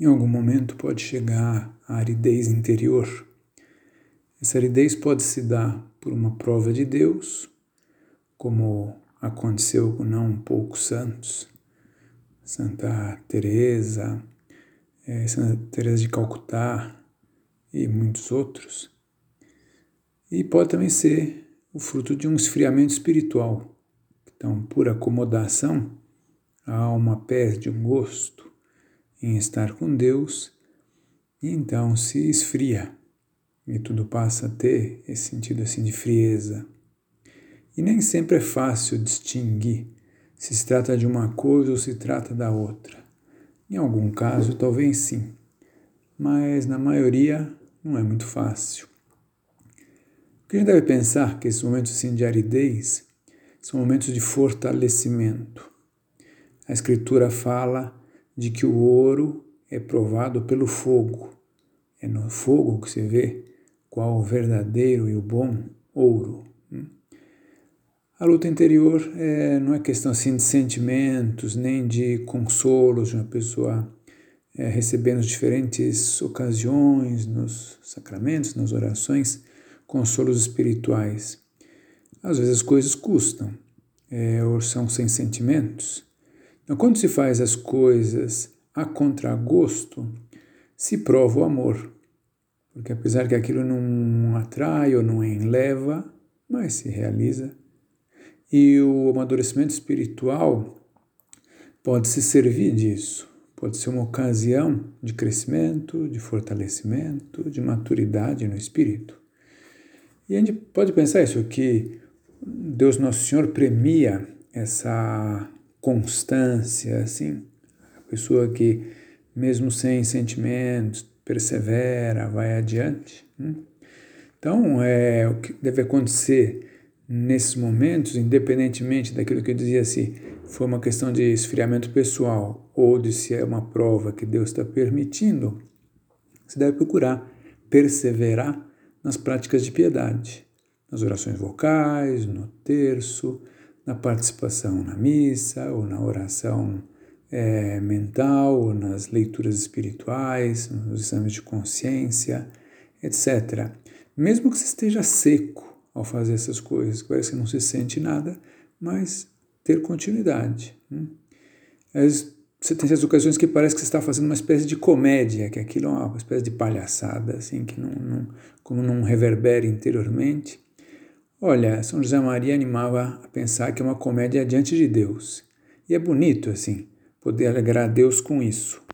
Em algum momento pode chegar a aridez interior. Essa aridez pode se dar por uma prova de Deus, como aconteceu com não poucos santos, Santa Teresa, é, Santa Teresa de Calcutá e muitos outros. E pode também ser o fruto de um esfriamento espiritual. Então, por acomodação, a alma perde o gosto em estar com Deus e então se esfria e tudo passa a ter esse sentido assim de frieza. E nem sempre é fácil distinguir se se trata de uma coisa ou se trata da outra. Em algum caso, talvez sim, mas na maioria não é muito fácil. O que a gente deve pensar que esses momentos assim de aridez são momentos de fortalecimento. A Escritura fala de que o ouro é provado pelo fogo. É no fogo que se vê qual o verdadeiro e o bom ouro. Hum? A luta interior é, não é questão assim de sentimentos, nem de consolos de uma pessoa é, diferentes ocasiões, nos sacramentos, nas orações, consolos espirituais. Às vezes as coisas custam, é, ou são sem sentimentos. Então, quando se faz as coisas a contragosto, se prova o amor. Porque apesar que aquilo não atrai ou não enleva, mas se realiza. E o amadurecimento espiritual pode se servir disso. Pode ser uma ocasião de crescimento, de fortalecimento, de maturidade no espírito. E a gente pode pensar isso, que Deus Nosso Senhor premia essa constância, assim, a pessoa que, mesmo sem sentimentos, persevera, vai adiante. Hum? Então, é, o que deve acontecer nesses momentos, independentemente daquilo que eu dizia, se foi uma questão de esfriamento pessoal ou de se é uma prova que Deus está permitindo, você deve procurar perseverar nas práticas de piedade, nas orações vocais, no terço, na participação na missa ou na oração é, mental, ou nas leituras espirituais, nos exames de consciência, etc. Mesmo que você esteja seco ao fazer essas coisas, parece que não se sente nada, mas ter continuidade. Né? Você tem essas ocasiões que parece que você está fazendo uma espécie de comédia, que aquilo é uma espécie de palhaçada, assim, que não, não como não reverbera interiormente. Olha, São José Maria animava a pensar que é uma comédia diante de Deus. E é bonito, assim, poder alegrar a Deus com isso.